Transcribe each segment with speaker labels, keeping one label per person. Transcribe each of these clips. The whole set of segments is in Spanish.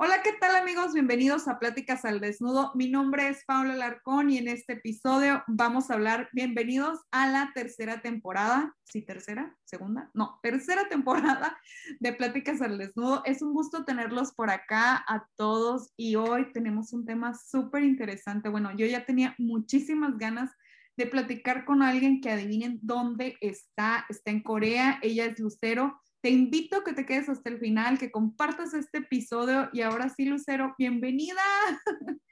Speaker 1: Hola, ¿qué tal amigos? Bienvenidos a Pláticas al Desnudo. Mi nombre es Paula Larcón y en este episodio vamos a hablar, bienvenidos a la tercera temporada, sí, tercera, segunda, no, tercera temporada de Pláticas al Desnudo. Es un gusto tenerlos por acá a todos y hoy tenemos un tema súper interesante. Bueno, yo ya tenía muchísimas ganas de platicar con alguien que adivinen dónde está. Está en Corea, ella es Lucero te invito a que te quedes hasta el final, que compartas este episodio y ahora sí, Lucero, bienvenida.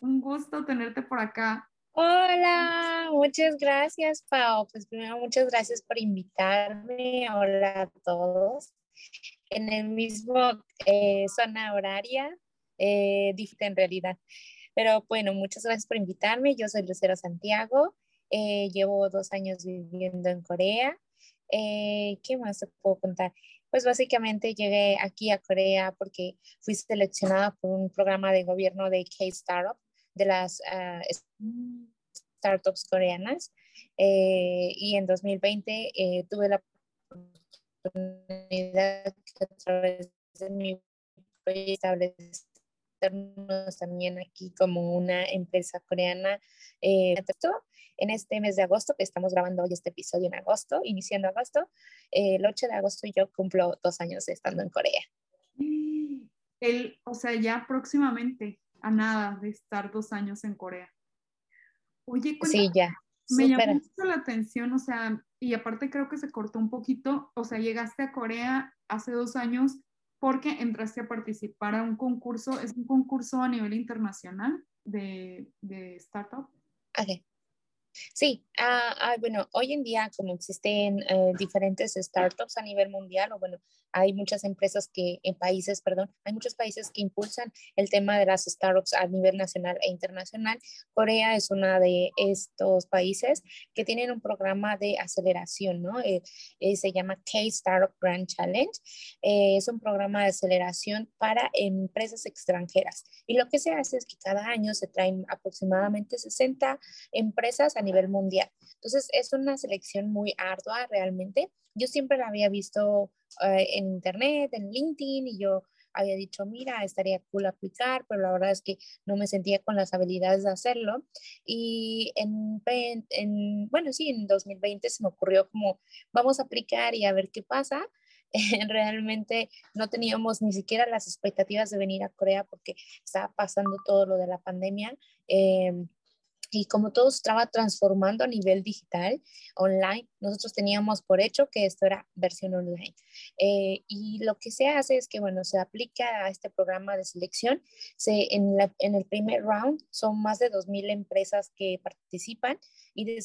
Speaker 1: Un gusto tenerte por acá.
Speaker 2: Hola, muchas gracias, Pau. Pues primero, muchas gracias por invitarme. Hola a todos. En el mismo eh, zona horaria, eh, en realidad. Pero bueno, muchas gracias por invitarme. Yo soy Lucero Santiago. Eh, llevo dos años viviendo en Corea. Eh, ¿Qué más te puedo contar? Pues básicamente llegué aquí a Corea porque fui seleccionada por un programa de gobierno de K-Startup, de las ah, startups coreanas. Eh, y en 2020 eh, tuve la oportunidad a través de mi proyecto también aquí como una empresa coreana. Eh, en este mes de agosto, que estamos grabando hoy este episodio en agosto, iniciando agosto, eh, el 8 de agosto yo cumplo dos años estando en Corea.
Speaker 1: El, o sea, ya próximamente, a nada de estar dos años en Corea. Oye,
Speaker 2: sí, ya.
Speaker 1: Me llamó mucho la atención, o sea, y aparte creo que se cortó un poquito, o sea, llegaste a Corea hace dos años porque entraste a participar a un concurso, es un concurso a nivel internacional de, de startup.
Speaker 2: Okay. Sí, ah, ah, bueno, hoy en día como existen eh, diferentes startups a nivel mundial, o bueno, hay muchas empresas que en países, perdón, hay muchos países que impulsan el tema de las startups a nivel nacional e internacional. Corea es uno de estos países que tienen un programa de aceleración, ¿no? Eh, eh, se llama K-Startup Grand Challenge. es un programa de aceleración para empresas extranjeras. Y lo que se hace es que cada año se traen aproximadamente 60 empresas a nivel mundial. Entonces, es una selección muy ardua realmente. Yo siempre la había visto eh, en internet, en LinkedIn, y yo había dicho, mira, estaría cool aplicar, pero la verdad es que no me sentía con las habilidades de hacerlo. Y en, en bueno, sí, en 2020 se me ocurrió como, vamos a aplicar y a ver qué pasa. realmente no teníamos ni siquiera las expectativas de venir a Corea porque estaba pasando todo lo de la pandemia. Eh, y como todo estaba transformando a nivel digital, online, nosotros teníamos por hecho que esto era versión online. Eh, y lo que se hace es que, bueno, se aplica a este programa de selección. Se, en, la, en el primer round son más de 2.000 empresas que participan y de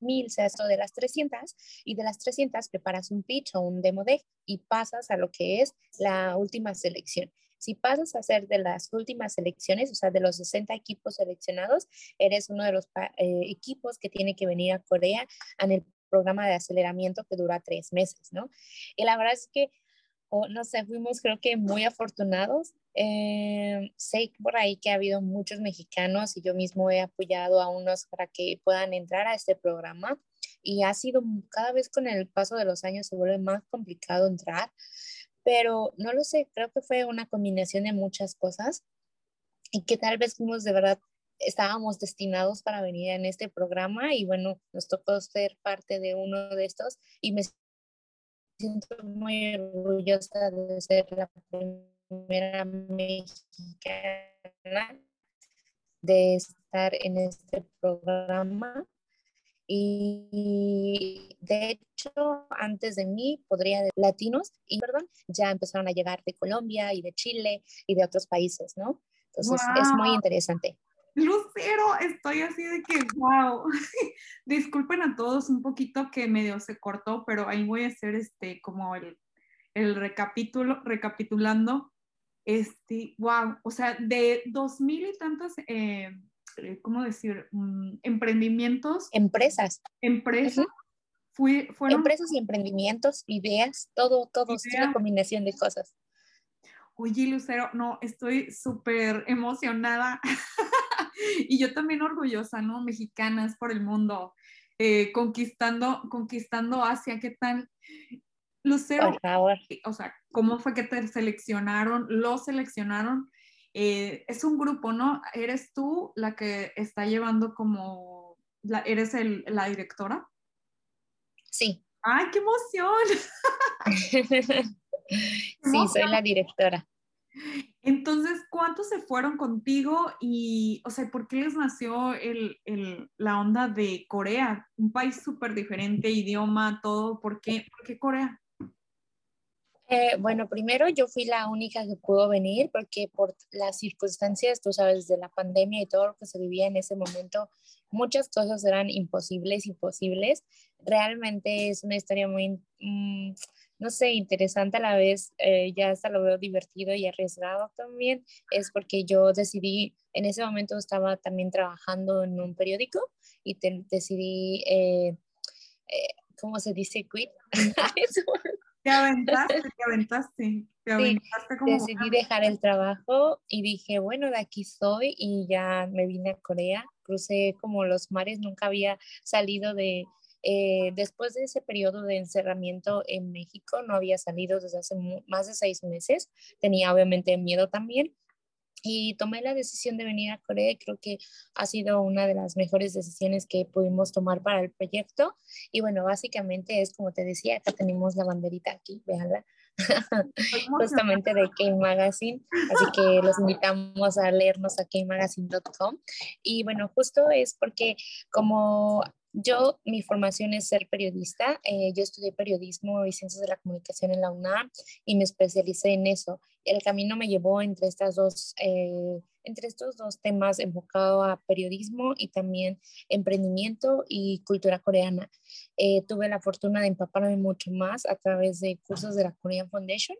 Speaker 2: mil sea esto de las 300 y de las 300 preparas un pitch o un demo deck y pasas a lo que es la última selección. Si pasas a ser de las últimas selecciones, o sea, de los 60 equipos seleccionados, eres uno de los eh, equipos que tiene que venir a Corea en el programa de aceleramiento que dura tres meses, ¿no? Y la verdad es que, no sé, fuimos creo que muy afortunados. Eh, sé por ahí que ha habido muchos mexicanos y yo mismo he apoyado a unos para que puedan entrar a este programa y ha sido cada vez con el paso de los años se vuelve más complicado entrar pero no lo sé, creo que fue una combinación de muchas cosas y que tal vez fuimos de verdad, estábamos destinados para venir en este programa y bueno, nos tocó ser parte de uno de estos y me siento muy orgullosa de ser la primera mexicana de estar en este programa y de hecho, antes de mí, podría de latinos, y perdón, ya empezaron a llegar de Colombia y de Chile y de otros países, ¿no? Entonces, es muy interesante.
Speaker 1: Lucero, estoy así de que, wow. Disculpen a todos un poquito que medio se cortó, pero ahí voy a hacer este, como el, el recapítulo, recapitulando. Este, wow, o sea, de dos mil y tantas eh, ¿cómo decir? Mm, emprendimientos.
Speaker 2: Empresas.
Speaker 1: Empresas. Fui, fueron...
Speaker 2: Empresas y emprendimientos, ideas, todo, todo, es una combinación de cosas.
Speaker 1: Oye, Lucero, no, estoy súper emocionada y yo también orgullosa, ¿no? Mexicanas por el mundo, eh, conquistando, conquistando Asia, ¿qué tal? Lucero, por favor. o sea, ¿cómo fue que te seleccionaron? ¿Lo seleccionaron? Eh, es un grupo, ¿no? ¿Eres tú la que está llevando como, la, eres el, la directora?
Speaker 2: Sí.
Speaker 1: ¡Ay, qué emoción!
Speaker 2: sí, soy la directora.
Speaker 1: Entonces, ¿cuántos se fueron contigo y, o sea, por qué les nació el, el, la onda de Corea? Un país súper diferente, idioma, todo. ¿Por qué, ¿Por qué Corea?
Speaker 2: Eh, bueno, primero yo fui la única que pudo venir porque por las circunstancias, tú sabes, de la pandemia y todo lo que se vivía en ese momento, muchas cosas eran imposibles, imposibles. Realmente es una historia muy, mm, no sé, interesante a la vez, eh, ya hasta lo veo divertido y arriesgado también, es porque yo decidí, en ese momento estaba también trabajando en un periódico y decidí, eh, ¿cómo se dice? Quit.
Speaker 1: Te aventaste, te aventaste. Te aventaste
Speaker 2: como... Decidí dejar el trabajo y dije, bueno, de aquí soy y ya me vine a Corea. Crucé como los mares, nunca había salido de, eh, después de ese periodo de encerramiento en México, no había salido desde hace más de seis meses. Tenía obviamente miedo también, y tomé la decisión de venir a Corea y creo que ha sido una de las mejores decisiones que pudimos tomar para el proyecto. Y bueno, básicamente es como te decía, acá tenemos la banderita aquí, véanla, justamente de K Magazine. Así que los invitamos a leernos a kmagazine.com. Y bueno, justo es porque como yo, mi formación es ser periodista. Eh, yo estudié periodismo y ciencias de la comunicación en la UNAM y me especialicé en eso. El camino me llevó entre estas dos eh, entre estos dos temas enfocado a periodismo y también emprendimiento y cultura coreana. Eh, tuve la fortuna de empaparme mucho más a través de cursos de la Korean Foundation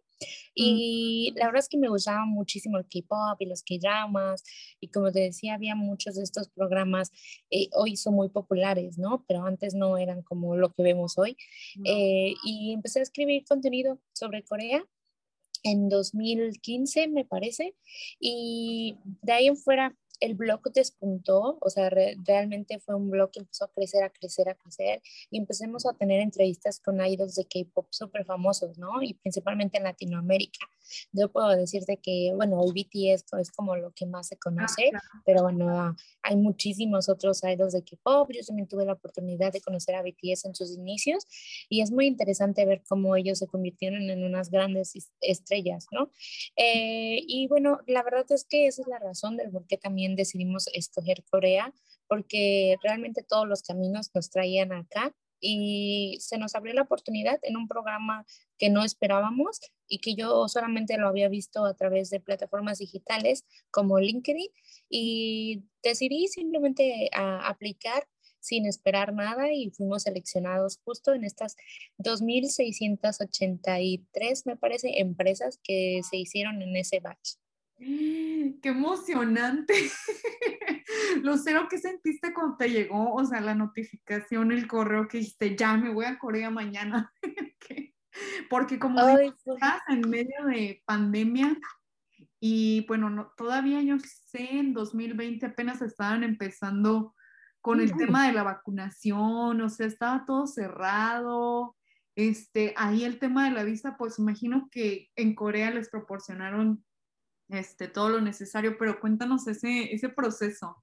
Speaker 2: y la verdad es que me gustaba muchísimo el K-pop y los K-dramas y como te decía, había muchos de estos programas, eh, hoy son muy populares, ¿no? Pero antes no eran como lo que vemos hoy. Eh, y empecé a escribir contenido sobre Corea en 2015, me parece, y de ahí en fuera el blog despuntó, o sea, realmente fue un blog que empezó a crecer, a crecer, a crecer, y empecemos a tener entrevistas con idols de K-pop súper famosos, ¿no? Y principalmente en Latinoamérica. Yo puedo decirte que, bueno, el BTS es como lo que más se conoce, ah, pero bueno, hay muchísimos otros idols de K-pop. Yo también tuve la oportunidad de conocer a BTS en sus inicios y es muy interesante ver cómo ellos se convirtieron en unas grandes estrellas, ¿no? Eh, y bueno, la verdad es que esa es la razón del por qué también decidimos escoger Corea, porque realmente todos los caminos nos traían acá y se nos abrió la oportunidad en un programa que no esperábamos y que yo solamente lo había visto a través de plataformas digitales como LinkedIn y decidí simplemente a aplicar sin esperar nada y fuimos seleccionados justo en estas 2.683, me parece, empresas que se hicieron en ese batch.
Speaker 1: ¡Qué emocionante! Lucero, ¿qué sentiste cuando te llegó, o sea, la notificación, el correo que dijiste, ya me voy a Corea mañana? Porque como Ay, estás en medio de pandemia y bueno, todavía yo sé, en 2020 apenas estaban empezando con el tema de la vacunación, o sea, estaba todo cerrado. Este, ahí el tema de la visa, pues imagino que en Corea les proporcionaron este, todo lo necesario, pero cuéntanos ese, ese proceso.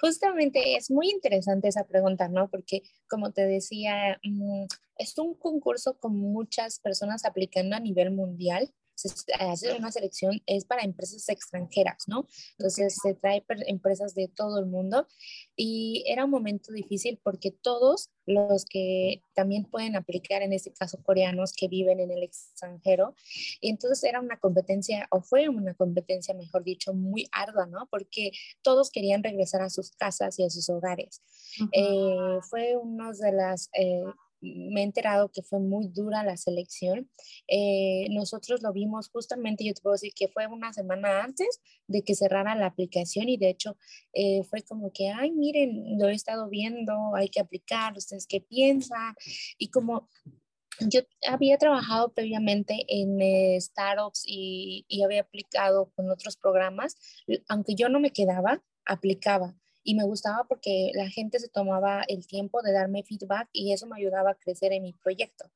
Speaker 2: Justamente es muy interesante esa pregunta, ¿no? Porque como te decía, mm, es un concurso con muchas personas aplicando a nivel mundial se hace una selección, es para empresas extranjeras, ¿no? Entonces se trae empresas de todo el mundo y era un momento difícil porque todos los que también pueden aplicar, en este caso coreanos que viven en el extranjero, y entonces era una competencia, o fue una competencia, mejor dicho, muy ardua, ¿no? Porque todos querían regresar a sus casas y a sus hogares. Eh, fue una de las... Eh, me he enterado que fue muy dura la selección. Eh, nosotros lo vimos justamente, yo te puedo decir que fue una semana antes de que cerrara la aplicación y de hecho eh, fue como que, ay, miren, lo he estado viendo, hay que aplicar, ustedes qué piensan. Y como yo había trabajado previamente en eh, startups y, y había aplicado con otros programas, aunque yo no me quedaba, aplicaba y me gustaba porque la gente se tomaba el tiempo de darme feedback y eso me ayudaba a crecer en mi proyecto.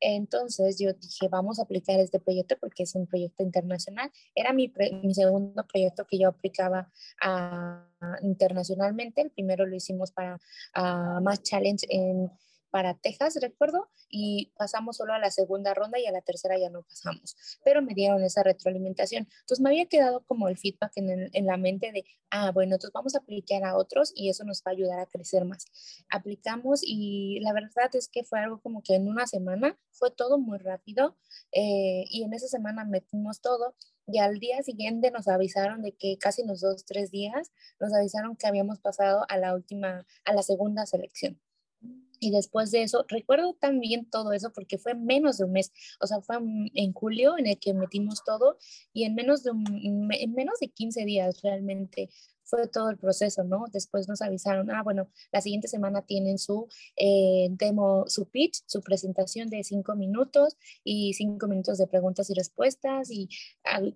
Speaker 2: Entonces yo dije, vamos a aplicar este proyecto porque es un proyecto internacional. Era mi, mi segundo proyecto que yo aplicaba a, internacionalmente. El primero lo hicimos para uh, Más Challenge en para Texas, recuerdo, y pasamos solo a la segunda ronda y a la tercera ya no pasamos, pero me dieron esa retroalimentación. Entonces me había quedado como el feedback en, la mente de, ah, bueno, entonces vamos a aplicar a otros y eso nos va a ayudar a crecer más. Aplicamos y la verdad es que fue algo como que en una semana fue todo muy rápido eh, y en esa semana metimos todo y al día siguiente nos avisaron de que casi los dos, tres días nos avisaron que habíamos pasado a la última, a la segunda selección. Y después de eso, recuerdo también todo eso porque fue menos de un mes, o sea, fue en julio en el que metimos todo y en menos de, en menos de 15 días realmente fue todo el proceso, ¿no? Después nos avisaron, ah, bueno, la siguiente semana tienen su eh, demo, su pitch, su presentación de cinco minutos y cinco minutos de preguntas y respuestas y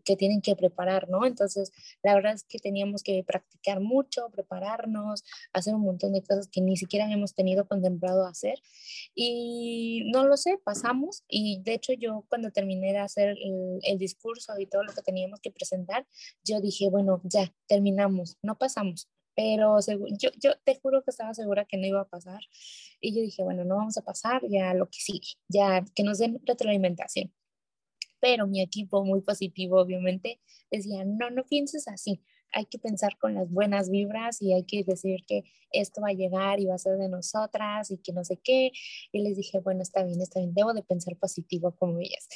Speaker 2: que tienen que preparar, ¿no? Entonces, la verdad es que teníamos que practicar mucho, prepararnos, hacer un montón de cosas que ni siquiera hemos tenido contemplado hacer. Y no lo sé, pasamos y de hecho yo cuando terminé de hacer el, el discurso y todo lo que teníamos que presentar, yo dije, bueno, ya terminamos no pasamos, pero yo, yo te juro que estaba segura que no iba a pasar. Y yo dije, bueno, no vamos a pasar, ya lo que sigue, ya que nos den retroalimentación. Pero mi equipo, muy positivo, obviamente, decía, no, no pienses así, hay que pensar con las buenas vibras y hay que decir que esto va a llegar y va a ser de nosotras y que no sé qué. Y les dije, bueno, está bien, está bien, debo de pensar positivo como ellas.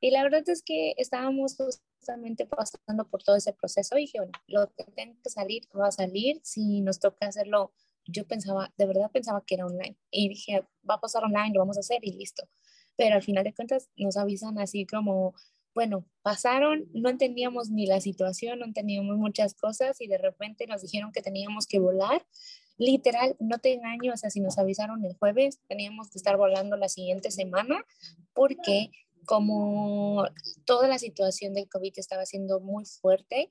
Speaker 2: Y la verdad es que estábamos justamente pasando por todo ese proceso y dije, bueno, lo que tenga que salir va a salir. Si nos toca hacerlo, yo pensaba, de verdad pensaba que era online. Y dije, va a pasar online, lo vamos a hacer y listo. Pero al final de cuentas nos avisan así como bueno, pasaron, no entendíamos ni la situación, no entendíamos muchas cosas y de repente nos dijeron que teníamos que volar. Literal, no te engaño, o sea, si nos avisaron el jueves, teníamos que estar volando la siguiente semana porque como toda la situación del COVID estaba siendo muy fuerte,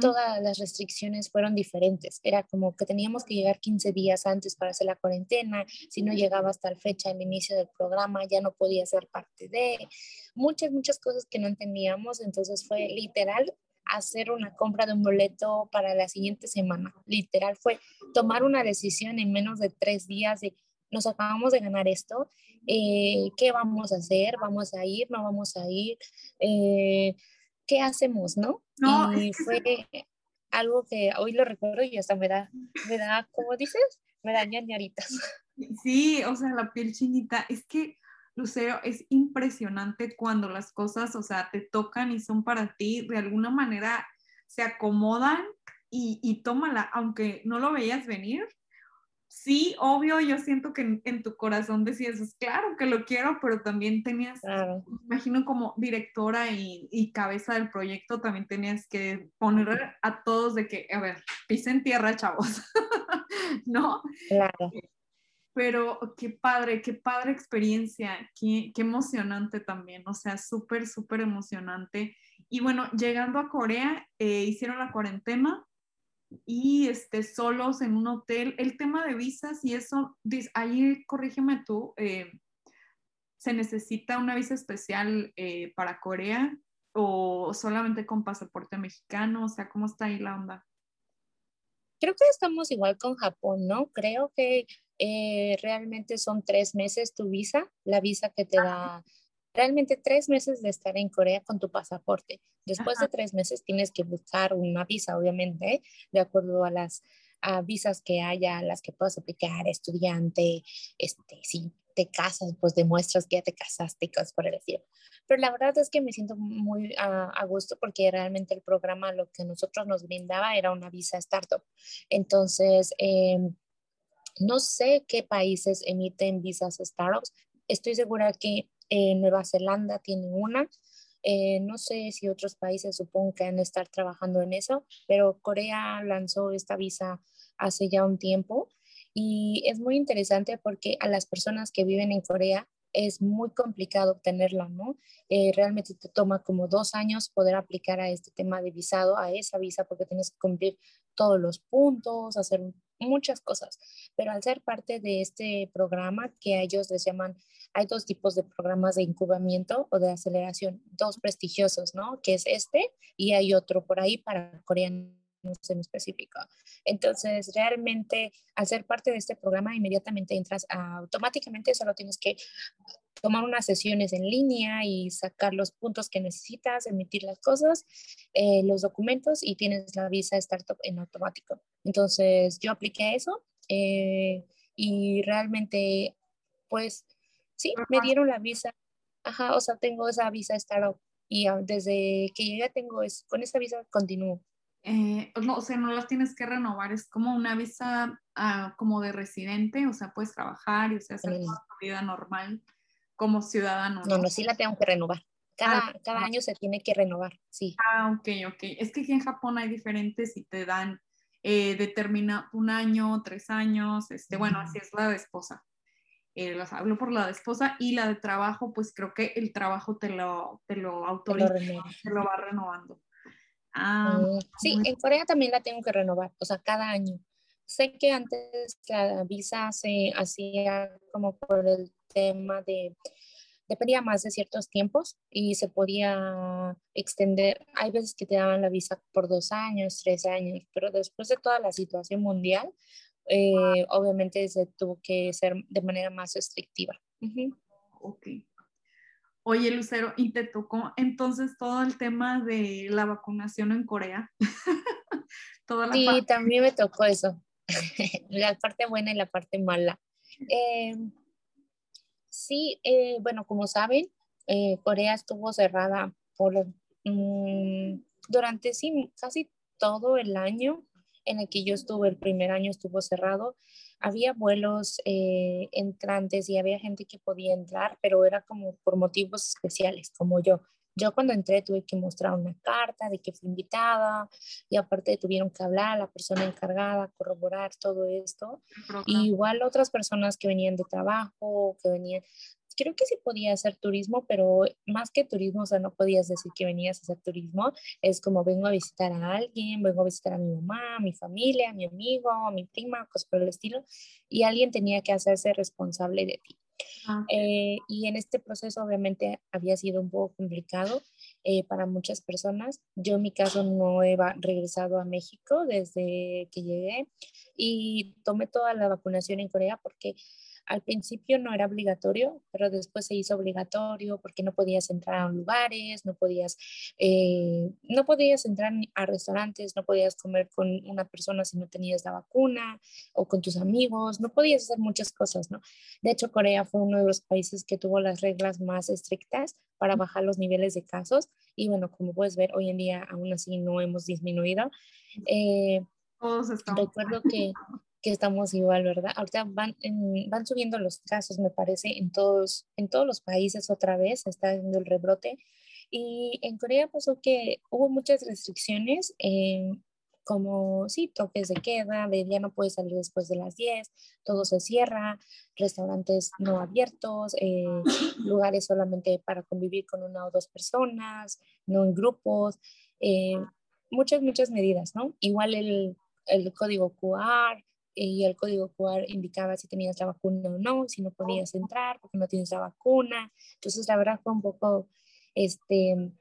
Speaker 2: todas las restricciones fueron diferentes. Era como que teníamos que llegar 15 días antes para hacer la cuarentena, si no llegaba hasta la fecha el inicio del programa ya no podía ser parte de muchas, muchas cosas que no entendíamos. Entonces fue literal hacer una compra de un boleto para la siguiente semana. Literal fue tomar una decisión en menos de tres días de nos acabamos de ganar esto, eh, ¿qué vamos a hacer? ¿Vamos a ir? ¿No vamos a ir? Eh, ¿Qué hacemos? ¿No? y fue algo que hoy lo recuerdo y hasta me da, me da, ¿cómo dices? Me da ñañaritas.
Speaker 1: Sí, o sea, la piel chinita, es que Lucero, es impresionante cuando las cosas, o sea, te tocan y son para ti, de alguna manera se acomodan y, y tómala, aunque no lo veías venir, sí, obvio, yo siento que en, tu corazón decías, pues, claro que lo quiero, pero también tenías, imagino como directora y, cabeza del proyecto, también tenías que poner a todos de que, a ver, pisen tierra, chavos, ¿no? Claro. Pero qué padre, qué padre experiencia, qué, qué emocionante también, o sea, súper, súper emocionante. Y bueno, llegando a Corea, eh, hicieron la cuarentena, y este, solos en un hotel. El tema de visas y eso, ahí corrígeme tú, eh, ¿se necesita una visa especial eh, para Corea o solamente con pasaporte mexicano? O sea, ¿cómo está ahí la onda?
Speaker 2: Creo que estamos igual con Japón, ¿no? Creo que eh, realmente son tres meses tu visa, la visa que te da realmente tres meses de estar en Corea con tu pasaporte. Después de tres meses tienes que buscar una visa, obviamente, de acuerdo a las visas que haya, las que puedas aplicar, estudiante, este, si te casas, pues demuestras que ya te casaste y cosas por el estilo. Pero la verdad es que me siento muy a, gusto porque realmente el programa lo que nosotros nos brindaba era una visa startup. Entonces, em, no sé qué países emiten visas startups, estoy segura que Nueva Zelanda tiene una. Eh, no sé si otros países supongo que van a estar trabajando en eso, pero Corea lanzó esta visa hace ya un tiempo y es muy interesante porque a las personas que viven en Corea es muy complicado obtenerla, ¿no? Eh, realmente te toma como dos años poder aplicar a este tema de visado, a esa visa, porque tienes que cumplir todos los puntos, hacer muchas cosas. Pero al ser parte de este programa que ellos les llaman, hay dos tipos de programas de incubamiento o de aceleración, dos prestigiosos, ¿no? Que es este y hay otro por ahí para coreanos en específico. Entonces, realmente, al ser parte de este programa, inmediatamente entras automáticamente, solo tienes que tomar unas sesiones en línea y sacar los puntos que necesitas, emitir las cosas, eh, los documentos y tienes la visa startup en automático. Entonces, yo apliqué eso eh, y realmente, pues, sí, me dieron la visa. Ajá, o sea, tengo esa visa startup y desde que llegué tengo, es, con esa visa continúo.
Speaker 1: Eh, no, o sea, no la tienes que renovar, es como una visa ah, como de residente, o sea, puedes trabajar y o sea, hacer tu vida normal como ciudadano.
Speaker 2: No, no, sí la tengo que renovar. Cada, ah, cada año se tiene que renovar, sí.
Speaker 1: Ah, ok, ok. Es que aquí en Japón hay diferentes y te dan, eh, determina un año, tres años, este, bueno, así es la de esposa. Eh, las hablo por la de esposa y la de trabajo, pues creo que el trabajo te lo, te lo autoriza, te lo va renovando.
Speaker 2: Ah, mm, sí, en Corea también la tengo que renovar, o sea, cada año. Sé que antes la visa se hacía como por el tema de, dependía más de ciertos tiempos y se podía extender. Hay veces que te daban la visa por dos años, tres años, pero después de toda la situación mundial, eh, obviamente se tuvo que ser de manera más restrictiva.
Speaker 1: Ok. Oye, Lucero, ¿y te tocó entonces todo el tema de la vacunación en Corea?
Speaker 2: Toda sí, también me tocó eso. la parte buena y la parte mala. Eh, sí, eh, bueno, como saben, eh, Corea estuvo cerrada por mm, durante sí, casi todo el año en el que yo estuve, el primer año estuvo cerrado había vuelos eh, entrantes y había gente que podía entrar, pero era como por motivos especiales, como yo. Yo cuando entré tuve que mostrar una carta de que fui invitada y aparte tuvieron que hablar a la persona encargada, corroborar todo esto. Y igual otras personas que venían de trabajo, que venían, creo que sí podía hacer turismo, pero más que turismo, o sea, no podías decir que venías a hacer turismo, es como vengo a visitar a alguien, vengo a visitar a mi mamá, a mi familia, a mi amigo, a mi prima, cosas por el estilo, y alguien tenía que hacerse responsable de ti. Ah, eh, y en este proceso obviamente había sido un poco complicado eh, para muchas personas. Yo en mi caso no he regresado a México desde que llegué y tomé toda la vacunación en Corea porque al principio no era obligatorio, pero después se hizo obligatorio porque no podías entrar a lugares, no podías, eh, no podías entrar a restaurantes, no podías comer con una persona si no tenías la vacuna o con tus amigos, no podías hacer muchas cosas, ¿no? De hecho, Corea fue uno de los países que tuvo las reglas más estrictas para bajar los niveles de casos y bueno, como puedes ver, hoy en día aún así no hemos disminuido. Eh, recuerdo que que estamos igual, ¿verdad? Ahorita van, van subiendo los casos, me parece, en todos, en todos los países otra vez, está viendo el rebrote. Y en Corea pasó que hubo muchas restricciones, eh, como, sí, toques de queda, de día no puedes salir después de las 10, todo se cierra, restaurantes no abiertos, eh, lugares solamente para convivir con una o dos personas, no en grupos, eh, muchas, muchas medidas, ¿no? Igual el, el código QR, y el código QR indicaba si tenías la vacuna o no, si no podías entrar porque no tienes la vacuna. Entonces, la verdad fue un poco, este,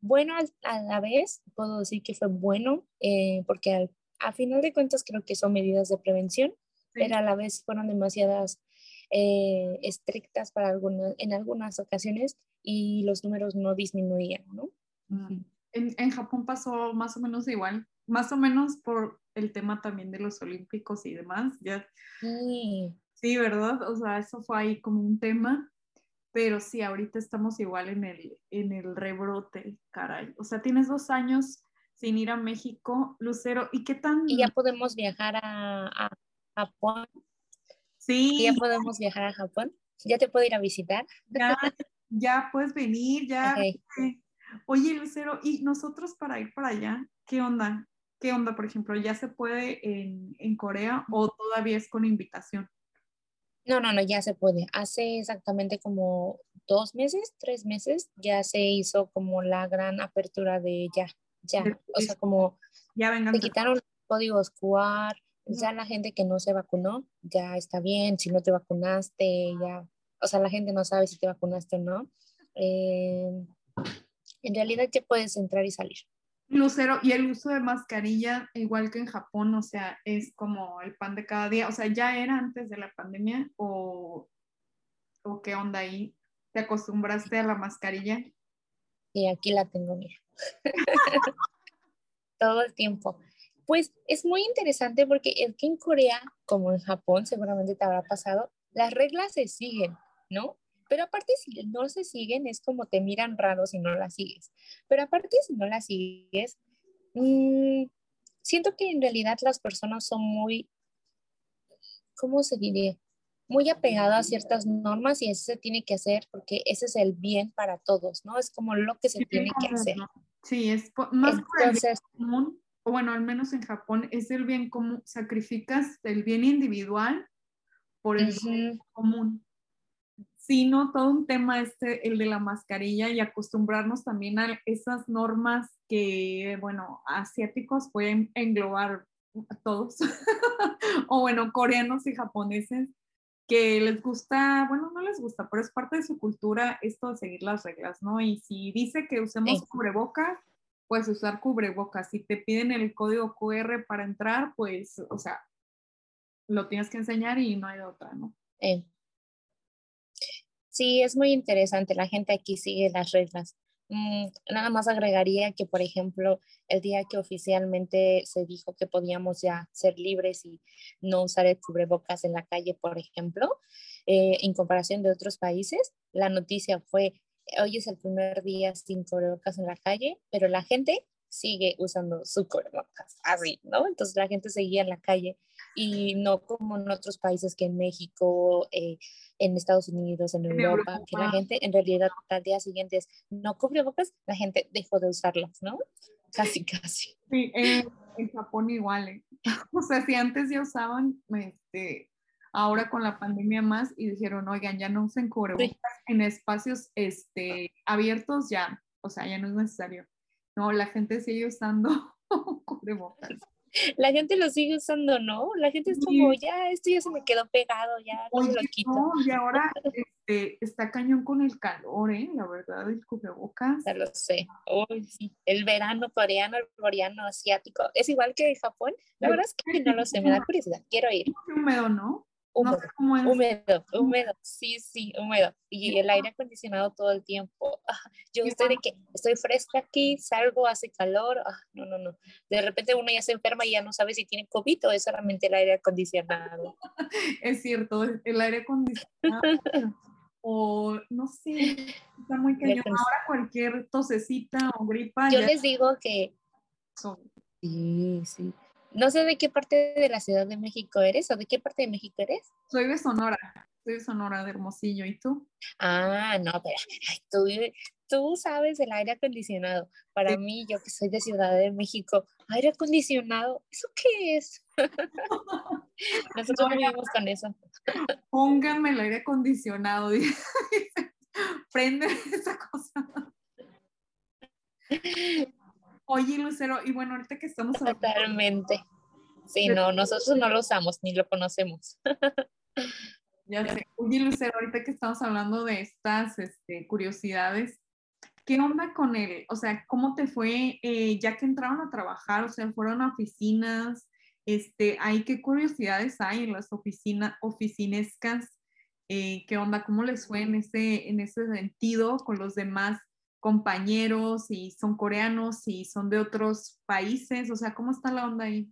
Speaker 2: bueno a la vez, puedo decir que fue bueno, eh, porque al, a final de cuentas creo que son medidas de prevención, pero a la vez fueron demasiadas eh, estrictas para algunas, en algunas ocasiones y los números no disminuían, ¿no?
Speaker 1: Mm. En, en Japón pasó más o menos igual, más o menos por el tema también de los olímpicos y demás. Ya, sí. sí, ¿verdad? O sea, eso fue ahí como un tema, pero sí, ahorita estamos igual en el, en el rebrote, caray. O sea, tienes dos años sin ir a México, Lucero, ¿y qué tan...?
Speaker 2: Y ya podemos viajar a, Japón. Sí. ¿Y ya podemos viajar a Japón. ¿Ya te puedo ir a visitar?
Speaker 1: Ya, ya puedes venir, ya. Oye, Lucero, ¿y nosotros para ir para allá? ¿Qué onda? ¿Qué onda, por ejemplo? ¿Ya se puede en, en Corea o todavía es con invitación?
Speaker 2: No, no, no, ya se puede. Hace exactamente como dos meses, tres meses, ya se hizo como la gran apertura de ya, ya. O sea, como
Speaker 1: ya vengan.
Speaker 2: Se quitaron los códigos QR, ya la gente que no se vacunó, ya está bien. Si no te vacunaste, ya. O sea, la gente no sabe si te vacunaste o no. Eh, en realidad ya puedes entrar y salir.
Speaker 1: Lucero, y el uso de mascarilla, igual que en Japón, o sea, es como el pan de cada día, o sea, ¿ya era antes de la pandemia o, o qué onda ahí? ¿Te acostumbraste a la mascarilla?
Speaker 2: Sí, aquí la tengo, mira. Todo el tiempo. Pues es muy interesante porque es que en Corea, como en Japón, seguramente te habrá pasado, las reglas se siguen, ¿no? Pero aparte, si no se siguen, es como te miran raro si no las sigues. Pero aparte, si no las sigues, mm, siento que en realidad las personas son muy, ¿cómo se diría? Muy apegadas a ciertas normas y eso se tiene que hacer porque ese es el bien para todos, ¿no? Es como lo que se tiene que hacer.
Speaker 1: Sí, es más Entonces, común, o bueno, al menos en Japón, es el bien común, sacrificas el bien individual por el bien común sino todo un tema este, el de la mascarilla y acostumbrarnos también a esas normas que, bueno, asiáticos pueden englobar a todos, o bueno, coreanos y japoneses, que les gusta, bueno, no les gusta, pero es parte de su cultura esto de seguir las reglas, ¿no? Y si dice que usemos cubrebocas, pues usar cubrebocas. Si te piden el código QR para entrar, pues, o sea, lo tienes que enseñar y no hay otra, ¿no?
Speaker 2: Sí, es muy interesante. La gente aquí sigue las reglas. Mm, nada más agregaría que, por ejemplo, el día que oficialmente se dijo que podíamos ya ser libres y no usar el cubrebocas en la calle, por ejemplo, eh, en comparación de otros países, la noticia fue, hoy es el primer día sin cubrebocas en la calle, pero la gente sigue usando su cubrebocas, así, ¿no? Entonces la gente seguía en la calle y no como en otros países que en México, eh, en Estados Unidos, en Europa, que la gente en realidad al día siguiente es no cubrebocas, la gente dejó de usarlas, ¿no? Casi, casi.
Speaker 1: Sí, en Japón igual. ¿eh? O sea, si antes ya usaban, este, ahora con la pandemia más y dijeron, oigan, ya no usen cubrebocas en espacios este, abiertos, ya, o sea, ya no es necesario. No, la gente sigue usando cubrebocas
Speaker 2: la gente lo sigue usando, ¿no? La gente es como, ya, esto ya se me quedó pegado, ya no lo quito.
Speaker 1: y ahora este, está cañón con el calor, ¿eh? La verdad, el cubrebocas.
Speaker 2: Ya lo sé. Uy, sí. El verano coreano, el coreano asiático, ¿es igual que Japón? La verdad es que no lo sé, me da curiosidad, quiero ir.
Speaker 1: húmedo, ¿no?
Speaker 2: Húmedo, húmedo, húmedo, sí, sí, húmedo. Y el aire acondicionado todo el tiempo. Ah, yo estoy de que estoy fresca aquí, salgo, hace calor. Ah, no, no, no. De repente uno ya se enferma y ya no sabe si tiene COVID o es solamente el aire acondicionado.
Speaker 1: Es cierto, el aire acondicionado. o no sé, está muy cañón. Ahora cualquier tosecita o gripa.
Speaker 2: Yo les digo que. Sí, sí. No sé de qué parte de la Ciudad de México eres o de qué parte de México eres.
Speaker 1: Soy de Sonora, soy de Sonora, de Hermosillo. ¿Y tú?
Speaker 2: Ah, no, pero tú, tú sabes el aire acondicionado. Para mí, yo que soy de Ciudad de México, aire acondicionado, ¿eso qué es? Nosotros no, vivimos con eso.
Speaker 1: Pónganme el aire acondicionado. Prende esa cosa. Oye, Lucero, y bueno, ahorita que estamos
Speaker 2: hablando... Totalmente. Sí, no, nosotros no lo usamos ni lo conocemos.
Speaker 1: ya sé. Oye, Lucero, ahorita que estamos hablando de estas este, curiosidades, ¿qué onda con él? O sea, ¿cómo te fue eh, ya que entraron a trabajar? O sea, fueron a oficinas, este, ¿hay qué curiosidades hay en las oficinas, oficinescas? Eh, ¿Qué onda? ¿Cómo les fue en ese, en ese sentido con los demás compañeros, y son coreanos, y son de otros países, o sea, ¿cómo está la onda ahí?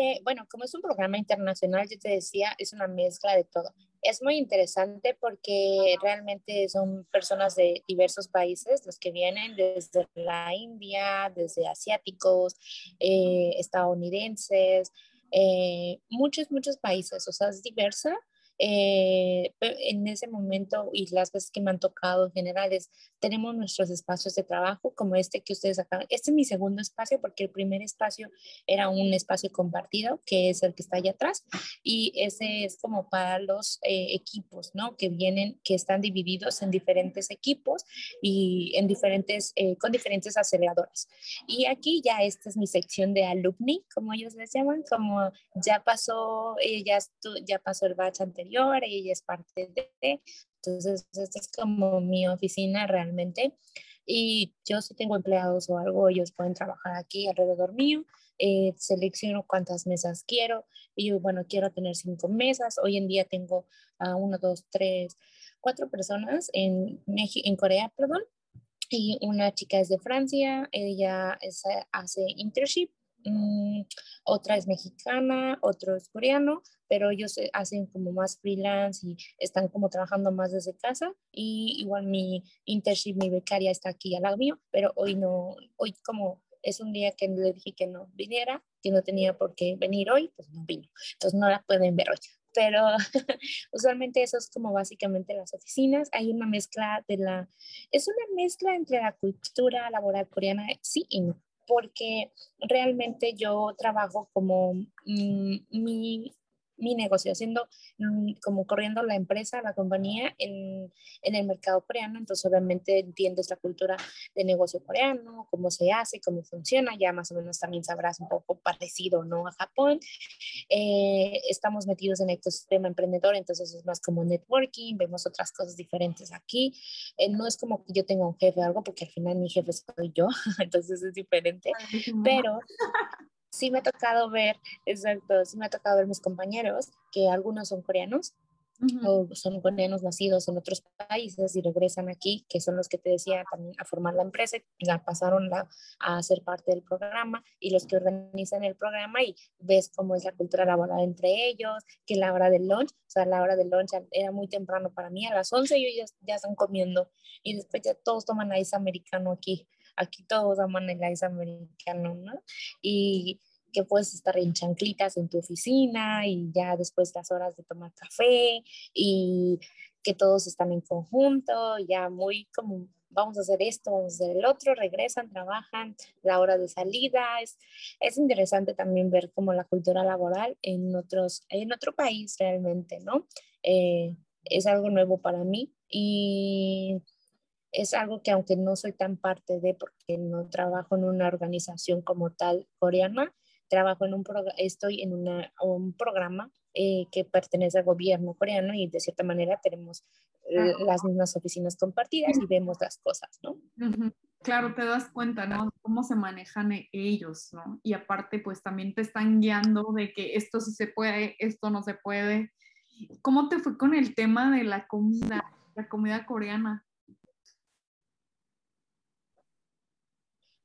Speaker 2: Eh, bueno, como es un programa internacional, yo te decía, es una mezcla de todo. Es muy interesante porque realmente son personas de diversos países los que vienen desde la India, desde asiáticos, eh, estadounidenses, eh, muchos, muchos países, o sea, es diversa eh, en ese momento y las veces que me han tocado en general es, tenemos nuestros espacios de trabajo como este que ustedes acaban. Este es mi segundo espacio porque el primer espacio era un espacio compartido, que es el que está allá atrás, y ese es como para los eh, equipos, ¿no? Que vienen, que están divididos en diferentes equipos y en diferentes, eh, con diferentes aceleradoras. Y aquí ya esta es mi sección de alumni, como ellos les llaman, como ya pasó, ya, ya pasó el batch anterior y ella es parte de, entonces esta es como mi oficina realmente. Y yo si tengo empleados o algo, ellos pueden trabajar aquí alrededor mío, eh, selecciono cuántas mesas quiero y yo, bueno, quiero tener cinco mesas, hoy en día tengo a uno, dos, tres, cuatro personas en, en Corea, perdón, y una chica es de Francia, ella hace internship Mm, otra es mexicana, otro es coreano, pero ellos hacen como más freelance y están como trabajando más desde casa. Y igual mi internship, mi becaria está aquí al lado mío, pero hoy no, hoy como es un día que le dije que no viniera, que no tenía por qué venir hoy, pues no vino. Entonces no la pueden ver hoy. Pero usualmente eso es como básicamente las oficinas. Hay una mezcla de la, es una mezcla entre la cultura laboral coreana, sí y no porque realmente yo trabajo como mm, mi, mi negocio, haciendo mm, como corriendo la empresa, la compañía en, en, el mercado coreano, entonces obviamente entiendes la cultura de negocio coreano, cómo se hace, cómo funciona, ya más o menos también sabrás un poco parecido, ¿no? A Japón. Eh, estamos metidos en el ecosistema emprendedor, entonces es más como networking, vemos otras cosas diferentes aquí. Eh, no es como que yo tenga un jefe o algo, porque al final mi jefe soy yo, entonces es diferente, pero sí me ha tocado ver, exacto, sí me ha tocado ver mis compañeros, que algunos son coreanos o son coreanos nacidos en otros países y regresan aquí, que son los que te decía también a formar la empresa, la pasaron la, a ser parte del programa y los que organizan el programa y ves cómo es la cultura laboral entre ellos, que la hora del lunch, o sea, la hora del lunch era muy temprano para mí, a las 11 ellos ya, ya están comiendo y después ya todos toman ice americano aquí aquí todos aman el ice americano, ¿no? Y que puedes estar en chanclitas en tu oficina y ya después las horas de tomar café y que todos están en conjunto, ya muy como vamos a hacer esto, vamos a hacer el otro, regresan, trabajan, la hora de salida. Es, es interesante también ver como la cultura laboral en, otros, en otro país realmente, ¿no? Eh, es algo nuevo para mí y es algo que aunque no soy tan parte de, porque no trabajo en una organización como tal coreana, trabajo en un estoy en un programa eh, que pertenece al gobierno coreano y de cierta manera tenemos eh, las mismas oficinas compartidas y vemos las cosas, ¿no?
Speaker 1: Claro, te das cuenta, ¿no? Cómo se manejan e-, ellos, ¿no? Y aparte, pues también te están guiando de que esto sí se puede, esto no se puede. ¿Cómo te fue con el tema de la comida, la comida coreana?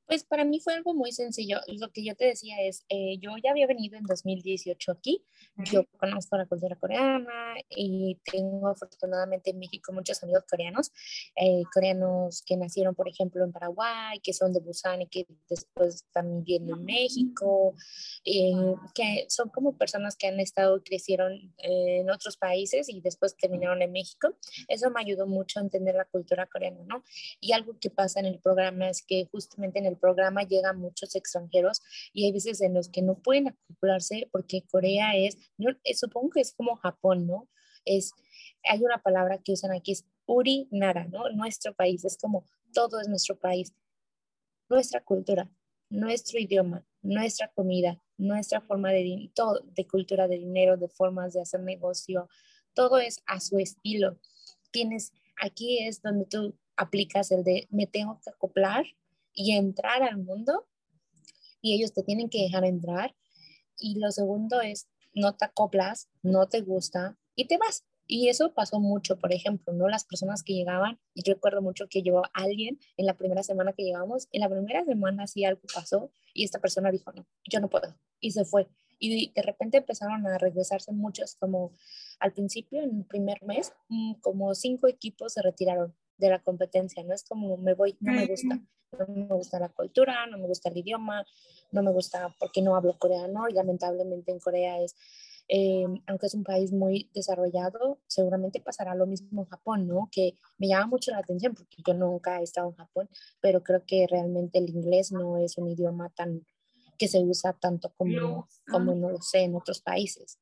Speaker 2: Pues para mí fue algo muy sencillo. Lo que yo te decía es, eh, yo ya había venido en 2018 aquí, yo conozco la cultura coreana y tengo afortunadamente en México muchos amigos coreanos, eh, coreanos que nacieron, por ejemplo, en Paraguay, que son de Busan y que después están viviendo en México, eh, que son como personas que han estado, crecieron en otros países y después terminaron en México. Eso me ayudó mucho a entender la cultura coreana, ¿no? Y algo que pasa en el programa es que justamente en el programa llegan muchos extranjeros y hay veces en los que no pueden acoplarse porque Corea es, no, eh, supongo que es como Japón, ¿no? Es, hay una palabra que usan aquí, es Uri Nara, ¿no? Nuestro país, es como todo es nuestro país, nuestra cultura, nuestro idioma, nuestra comida, nuestra forma de, todo, de cultura, de dinero, de formas de hacer negocio, todo es a su estilo. Tienes, aquí es donde tú aplicas el de me tengo que acoplar y entrar al mundo y ellos te tienen que dejar entrar. Y lo segundo es, no te acoplas, no te gusta y te vas. Y eso pasó mucho, por ejemplo, ¿no? Las personas que llegaban, y yo recuerdo mucho que llegó alguien en la primera semana que llegamos, en la primera semana sí algo pasó y esta persona dijo, no, yo no puedo, y se fue. Y de repente empezaron a regresarse muchos, como al principio, en el primer mes, mm, como cinco equipos se retiraron de la competencia, no es como me voy, no me gusta, no me gusta la cultura, no me gusta el idioma, no me gusta porque no hablo coreano y lamentablemente en Corea es, eh, aunque es un país muy desarrollado, seguramente pasará lo mismo en Japón, ¿no? Que me llama mucho la atención porque yo nunca he estado en Japón, pero creo que realmente el inglés no es un idioma tan que se usa tanto como, como no lo sé, en otros países.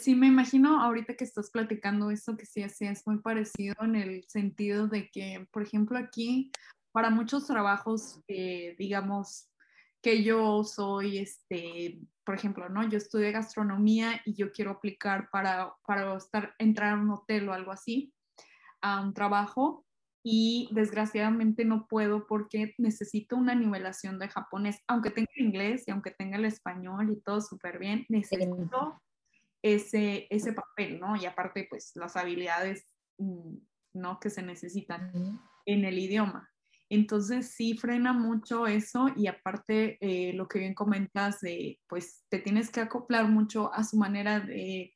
Speaker 1: Sí, me imagino ahorita que estás platicando eso, que sí, sí es muy parecido en el sentido de que, por ejemplo, aquí, para muchos trabajos, digamos, que yo soy, este, por ejemplo, ¿no? Yo estudié gastronomía y yo quiero aplicar para, para estar, entrar a un hotel o algo así, a un trabajo, y desgraciadamente no puedo porque necesito una nivelación de japonés, aunque tenga el inglés y aunque tenga el español y todo súper bien, necesito ese, ese papel, ¿no? Y aparte, pues las habilidades, mm, ¿no? Que se necesitan en el idioma. Entonces sí frena mucho eso y aparte eh, lo que bien comentas de, pues te tienes que acoplar mucho a su manera de,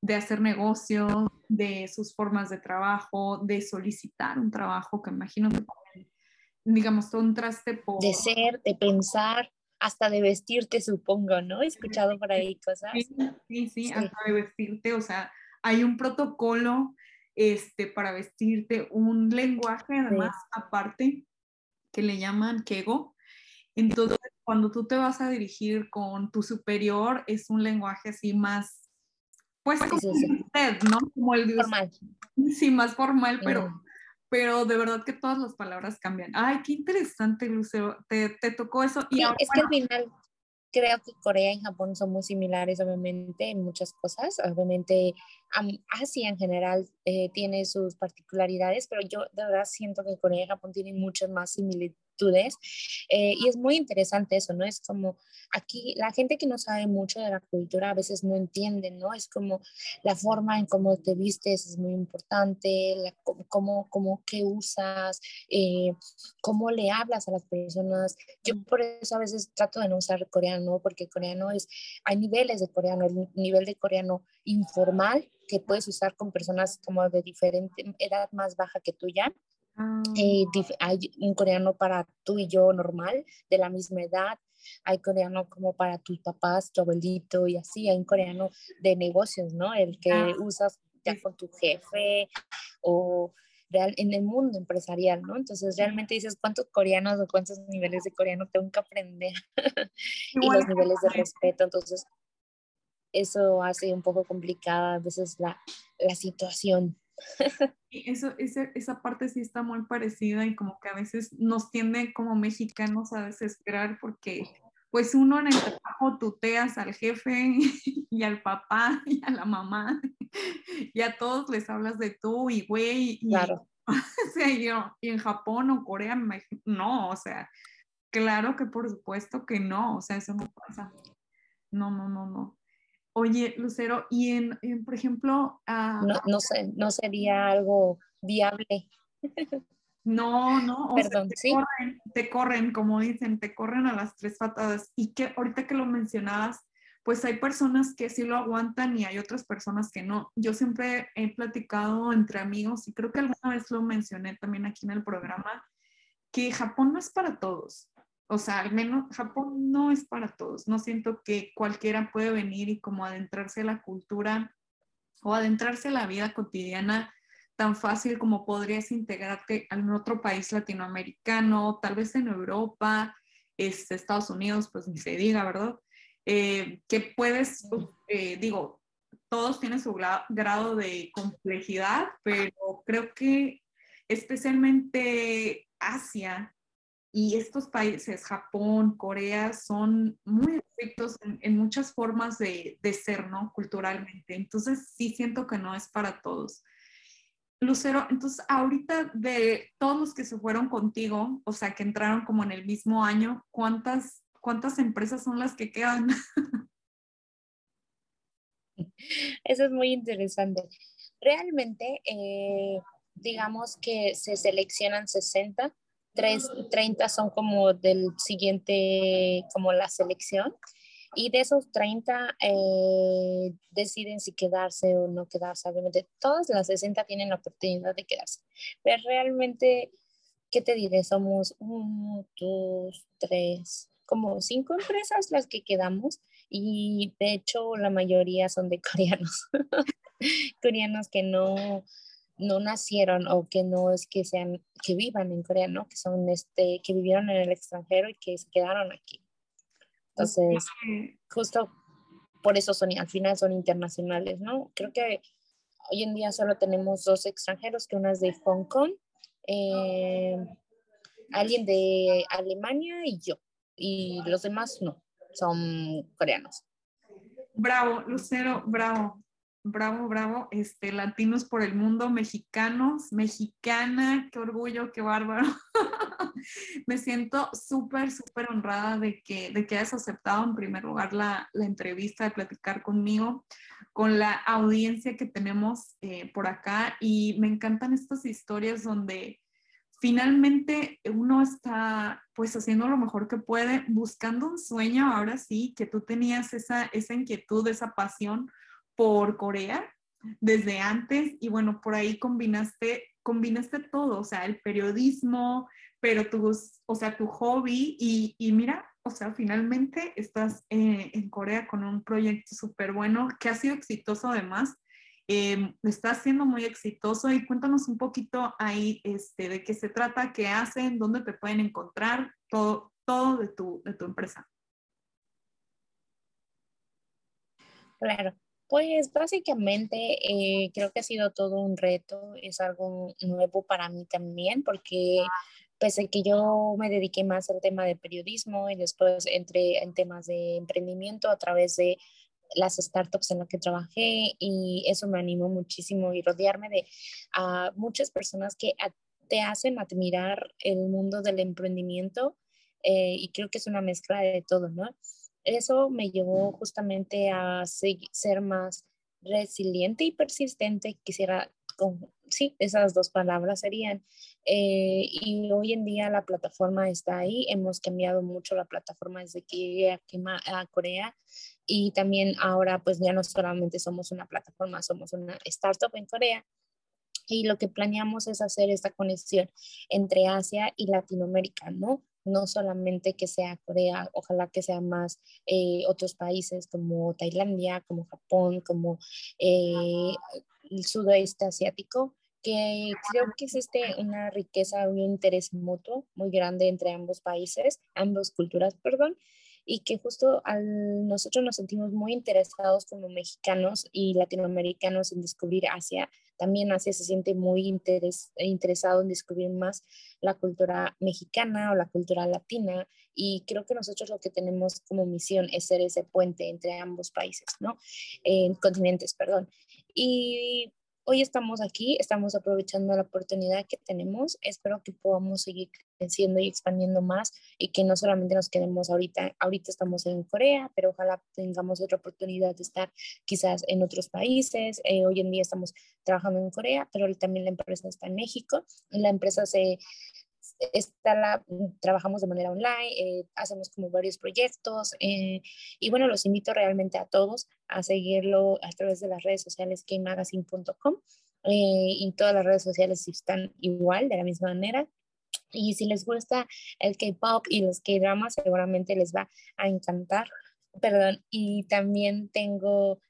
Speaker 1: de hacer negocio, de sus formas de trabajo, de solicitar un trabajo, que imagino que digamos, todo un traste por...
Speaker 2: De ser, de pensar, hasta de vestirte, supongo, ¿no? He escuchado por ahí cosas.
Speaker 1: Sí, sí, hasta de vestirte, o sea, hay un protocolo este, para vestirte, un lenguaje además aparte que le llaman Kego. Entonces, cuando tú te vas a dirigir con tu superior, es un lenguaje así más, pues, como usted, ¿no? Como el
Speaker 2: formal.
Speaker 1: Sí, más formal, pero pero de verdad que todas las palabras cambian. Ay, qué interesante, Lucero, te, te tocó eso.
Speaker 2: Y es que al final creo que Corea y Japón son muy similares, obviamente, en muchas cosas. Obviamente, Asia en general eh, tiene sus particularidades, pero yo de verdad siento que Corea y Japón tienen muchas más similitudes eh, y es muy interesante eso, ¿no? Es como aquí la gente que no sabe mucho de la cultura a veces no entiende, ¿no? Es como la forma en cómo te vistes es muy importante, la, cómo, cómo, qué usas, eh, cómo le hablas a las personas. Yo por eso a veces trato de no usar coreano, porque coreano es, hay niveles de coreano, el nivel de coreano informal que puedes usar con personas como de diferente edad más baja que tuya Ah. Eh, hay un coreano para tú y yo normal, de la misma edad. Hay coreano como para tus papás, tu abuelito y así. Hay un coreano de negocios, ¿no? El que ah. usas ya con tu jefe o real, en el mundo empresarial, ¿no? Entonces realmente dices cuántos coreanos o cuántos niveles de coreano tengo que aprender y los niveles de respeto. Entonces eso hace un poco complicada a veces la, la situación.
Speaker 1: Eso, esa, esa parte sí está muy parecida y como que a veces nos tiende como mexicanos a desesperar porque pues uno en el trabajo tuteas al jefe y al papá y a la mamá y a todos les hablas de tú y güey. Y,
Speaker 2: claro.
Speaker 1: O sea, yo, y en Japón o Corea, no, o sea, claro que por supuesto que no, o sea, eso no pasa. No, no, no, no. Oye, Lucero, y en, por ejemplo...
Speaker 2: Ah, no, no, sé, no sería algo viable.
Speaker 1: No, no,
Speaker 2: Perdón,
Speaker 1: te,
Speaker 2: ¿sí?
Speaker 1: corren, te corren, como dicen, te corren a las tres patadas. Y que ahorita que lo mencionabas, pues hay personas que sí lo aguantan y hay otras personas que no. Yo siempre he platicado entre amigos y creo que alguna vez lo mencioné también aquí en el programa, que Japón no es para todos. O sea, al menos Japón no es para todos. No siento que cualquiera puede venir y como adentrarse a la cultura o adentrarse a la vida cotidiana tan fácil como podrías integrarte en otro país latinoamericano, tal vez en Europa, este, Estados Unidos, pues ni se diga, ¿verdad? Eh, que puedes, eh, digo, todos tienen su grado de complejidad, pero creo que especialmente Asia y estos países, Japón, Corea, son muy estrictos en, muchas formas de, de, ser, ¿no? Culturalmente. Entonces, sí siento que no es para todos. Lucero, entonces, ahorita de todos los que se fueron contigo, o sea, que entraron como en el mismo año, ¿cuántas, cuántas empresas son las que quedan?
Speaker 2: Eso es muy interesante. Realmente, eh, digamos que se seleccionan 60 30 son como del siguiente, como la selección. Y de esos 30 eh, deciden si quedarse o no quedarse. Obviamente, todas las 60 tienen la oportunidad de quedarse. Pero realmente ¿qué te diré? Somos uno, dos, tres, como cinco empresas las que quedamos y de hecho la mayoría son de coreanos, coreanos que no, no nacieron o que no es que sean, que vivan en Corea, ¿no? Que son, este, que vivieron en el extranjero y que se quedaron aquí. Entonces, justo por eso son, al final son internacionales, ¿no? Creo que hoy en día solo tenemos dos extranjeros, que una es de Hong Kong, eh, alguien de Alemania y yo, y los demás no, son coreanos.
Speaker 1: Bravo, Lucero, bravo. Bravo, bravo, este, latinos por el mundo, mexicanos, mexicana, qué orgullo, qué bárbaro. Me siento súper, súper honrada de que, de que hayas aceptado en primer lugar la, la, entrevista, de platicar conmigo, con la audiencia que tenemos eh, por acá y me encantan estas historias donde finalmente uno está pues haciendo lo mejor que puede, buscando un sueño, ahora sí, que tú tenías esa, esa inquietud, esa pasión por Corea desde antes y bueno, por ahí combinaste, combinaste todo, o sea, el periodismo, pero tu, o sea, tu hobby y, y mira, o sea, finalmente estás eh, en Corea con un proyecto súper bueno que ha sido exitoso además. Eh, está siendo muy exitoso y cuéntanos un poquito ahí este, de qué se trata, qué hacen, dónde te pueden encontrar, todo, todo de, tu, de tu empresa.
Speaker 2: Claro, pues básicamente eh, creo que ha sido todo un reto, es algo nuevo para mí también, porque pese a que yo me dediqué más al tema de periodismo y después entré en temas de emprendimiento a través de las startups en las que trabajé y eso me animó muchísimo y rodearme de a muchas personas que te hacen admirar el mundo del emprendimiento eh, y creo que es una mezcla de todo, ¿no? Eso me llevó justamente a ser más resiliente y persistente. Quisiera, con, sí, esas dos palabras serían. Eh, y hoy en día la plataforma está ahí. Hemos cambiado mucho la plataforma desde que llegué a, Corea. Y también ahora pues ya no solamente somos una plataforma, somos una startup en Corea. Y lo que planeamos es hacer esta conexión entre Asia y Latinoamérica, ¿no? No solamente que sea Corea, ojalá que sea más eh, otros países como Tailandia, como Japón, como eh, el sudeste asiático, que creo que existe una riqueza, un interés mutuo muy grande entre ambos países, ambas culturas, perdón, y que justo al, nosotros nos sentimos muy interesados como mexicanos y latinoamericanos en descubrir Asia. También Asia se siente muy interes, interesado en descubrir más la cultura mexicana o la cultura latina y creo que nosotros lo que tenemos como misión es ser ese puente entre ambos países, ¿no? En continentes, perdón. Y hoy estamos aquí, estamos aprovechando la oportunidad que tenemos. Espero que podamos seguir creciendo y expandiendo más y que no solamente nos quedemos ahorita, ahorita estamos en Corea, pero ojalá tengamos otra oportunidad de estar quizás en otros países. Eh, hoy en día estamos trabajando en Corea, pero también la empresa está en México. La empresa se está la, trabajamos de manera online, eh, hacemos como varios proyectos eh, y bueno, los invito realmente a todos a seguirlo a través de las redes sociales kmagazine.com eh, y todas las redes sociales están igual, de la misma manera. Y si les gusta el K-pop y los K-dramas, seguramente les va a encantar. Perdón, y también tengo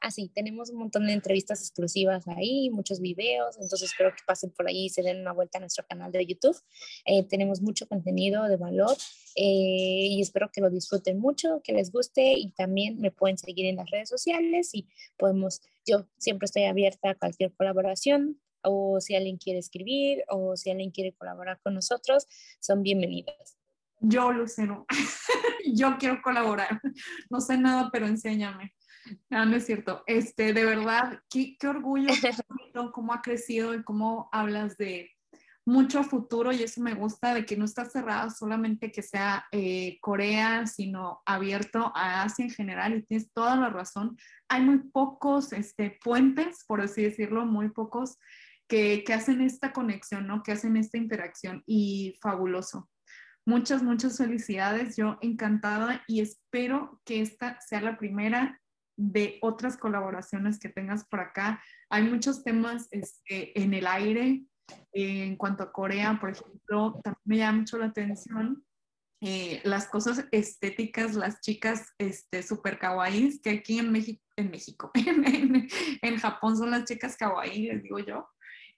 Speaker 2: Así, tenemos un montón de entrevistas exclusivas ahí, muchos videos, entonces espero que pasen por ahí y se den una vuelta a nuestro canal de YouTube. Eh, tenemos mucho contenido de valor eh, y espero que lo disfruten mucho, que les guste y también me pueden seguir en las redes sociales y podemos, yo siempre estoy abierta a cualquier colaboración o si alguien quiere escribir o si alguien quiere colaborar con nosotros, son bienvenidos.
Speaker 1: Yo, Lucero, yo quiero colaborar. No sé nada, pero enséñame. No, no es cierto. Este, de verdad, qué, qué orgullo cómo ha crecido y cómo hablas de mucho futuro y eso me gusta de que no está cerrada solamente que sea eh, Corea, sino abierto a Asia en general y tienes toda la razón. Hay muy pocos este, puentes, por así decirlo, muy pocos que, que hacen esta conexión, ¿no? Que hacen esta interacción y fabuloso. Muchas, muchas felicidades. Yo encantada y espero que esta sea la primera de otras colaboraciones que tengas por acá. Hay muchos temas este, en el aire en cuanto a Corea, por ejemplo, también me llama mucho la atención eh, las cosas estéticas, las chicas este, super kawaiis, que aquí en México, en México, en, Japón son las chicas kawaii, les digo yo.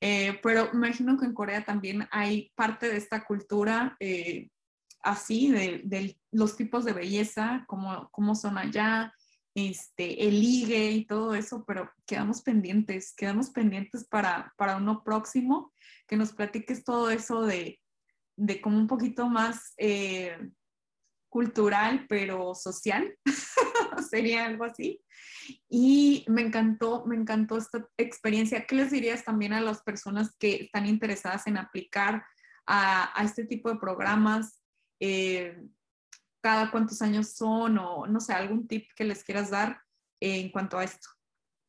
Speaker 1: Eh, pero imagino que en Corea también hay parte de esta cultura eh, así, de, los tipos de belleza, como, como son allá, este, el ligue y todo eso, pero quedamos pendientes, quedamos pendientes para, para uno próximo, que nos platiques todo eso de, de como un poquito más eh, cultural, pero social, sería algo así. Y me encantó, me encantó esta experiencia. ¿Qué les dirías también a las personas que están interesadas en aplicar a, este tipo de programas? Eh, ¿Cada cuántos años son? O no sé, algún tip que les quieras dar en cuanto a esto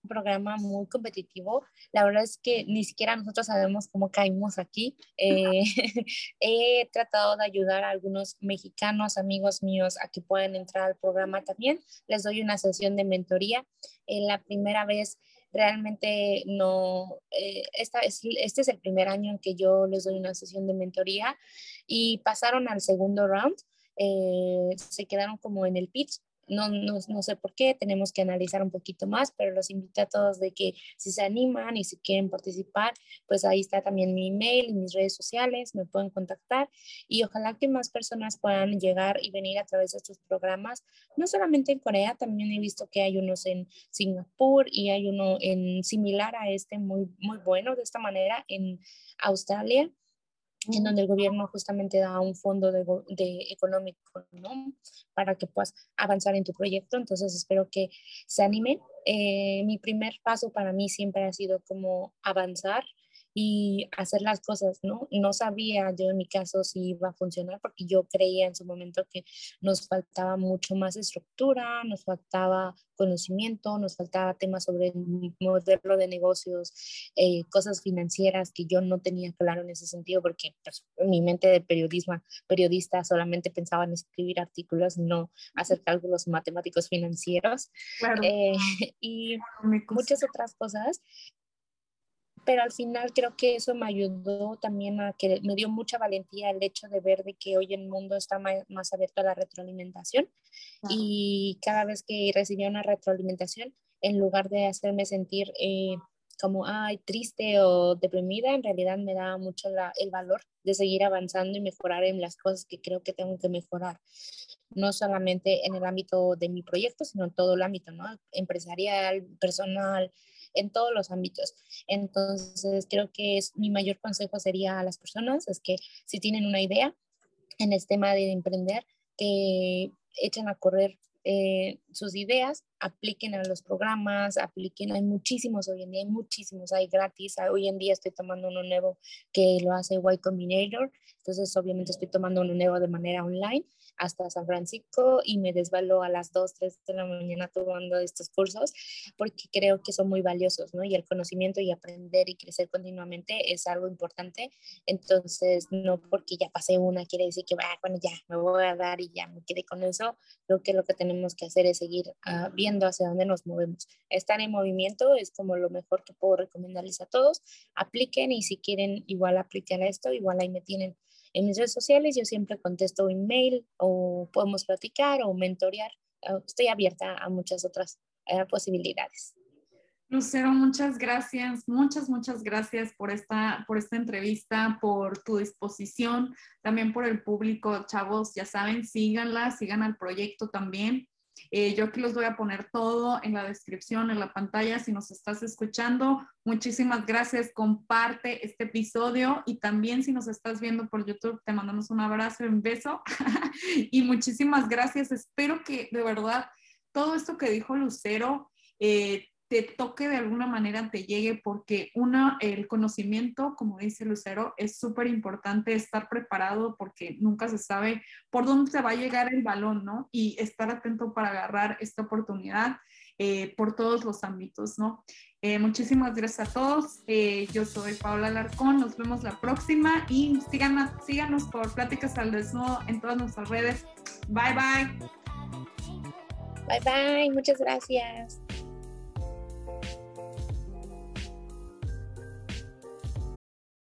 Speaker 2: programa muy competitivo. La verdad es que ni siquiera nosotros sabemos cómo caímos aquí. Eh, he tratado de ayudar a algunos mexicanos, amigos míos, a que puedan entrar al programa también. Les doy una sesión de mentoría. En la primera vez realmente no, eh, esta es, este es el primer año en que yo les doy una sesión de mentoría y pasaron al segundo round. Eh, se quedaron como en el pitch. No, no, no, sé por qué, tenemos que analizar un poquito más, pero los invito a todos de que si se animan y si quieren participar, pues ahí está también mi email y mis redes sociales, me pueden contactar y ojalá que más personas puedan llegar y venir a través de estos programas, no solamente en Corea, también he visto que hay unos en Singapur y hay uno en similar a este muy, muy bueno de esta manera en Australia en donde el gobierno justamente da un fondo de, económico ¿no? para que puedas avanzar en tu proyecto. Entonces espero que se animen. Eh, mi primer paso para mí siempre ha sido como avanzar y hacer las cosas, ¿no? No sabía yo en mi caso si iba a funcionar porque yo creía en su momento que nos faltaba mucho más estructura, nos faltaba conocimiento, nos faltaba temas sobre el modelo de negocios, eh, cosas financieras que yo no tenía claro en ese sentido porque pues, mi mente de periodismo, periodista solamente pensaba en escribir artículos, no hacer cálculos matemáticos financieros eh, y muchas otras cosas pero al final creo que eso me ayudó también a que me dio mucha valentía el hecho de ver de que hoy el mundo está más, abierto a la retroalimentación y cada vez que recibía una retroalimentación, en lugar de hacerme sentir eh, como, ay, triste o deprimida, en realidad me daba mucho el valor de seguir avanzando y mejorar en las cosas que creo que tengo que mejorar, no solamente en el ámbito de mi proyecto, sino en todo el ámbito, ¿no? Empresarial, personal, en todos los ámbitos. Entonces, creo que es, mi mayor consejo sería a las personas, es que si tienen una idea en el tema de emprender, que echen a correr eh, sus ideas, apliquen a los programas, apliquen, hay muchísimos hoy en día, hay muchísimos, hay gratis, hoy en día estoy tomando uno nuevo que lo hace Y Combinator, entonces obviamente estoy tomando uno nuevo de manera online hasta San Francisco y me desvalo a las 2, 3 de la mañana tomando estos cursos porque creo que son muy valiosos, ¿no? Y el conocimiento y aprender y crecer continuamente es algo importante. Entonces, no porque ya pasé una quiere decir que, bueno, ya me voy a dar y ya me quedé con eso. Creo que lo que tenemos que hacer es seguir uh, viendo hacia dónde nos movemos. Estar en movimiento es como lo mejor que puedo recomendarles a todos. Apliquen y si quieren igual aplicar esto, igual ahí me tienen en mis redes sociales yo siempre contesto email o podemos platicar o mentorear. Ah, estoy abierta a muchas otras eh, posibilidades.
Speaker 1: Lucero, muchas gracias, muchas, muchas gracias por esta, por esta entrevista, por tu disposición, también por el público, chavos, ya saben, síganla, sigan al proyecto también. Eh, yo aquí los voy a poner todo en la descripción, en la pantalla, si nos estás escuchando. Muchísimas gracias, comparte este episodio y también si nos estás viendo por YouTube, te mandamos un abrazo, un beso y muchísimas gracias. Espero que de verdad todo esto que dijo Lucero eh, te toque de alguna manera, te llegue, porque una, el conocimiento, como dice Lucero, es súper importante estar preparado porque nunca se sabe por dónde te va a llegar el balón, ¿no? Y estar atento para agarrar esta oportunidad eh, por todos los ámbitos, ¿no? Eh, muchísimas gracias a todos. Eh, yo soy Paula Alarcón. Nos vemos la próxima y síganos, síganos por Pláticas al Desnudo en todas nuestras redes. Bye, bye.
Speaker 2: Bye, bye. Muchas gracias.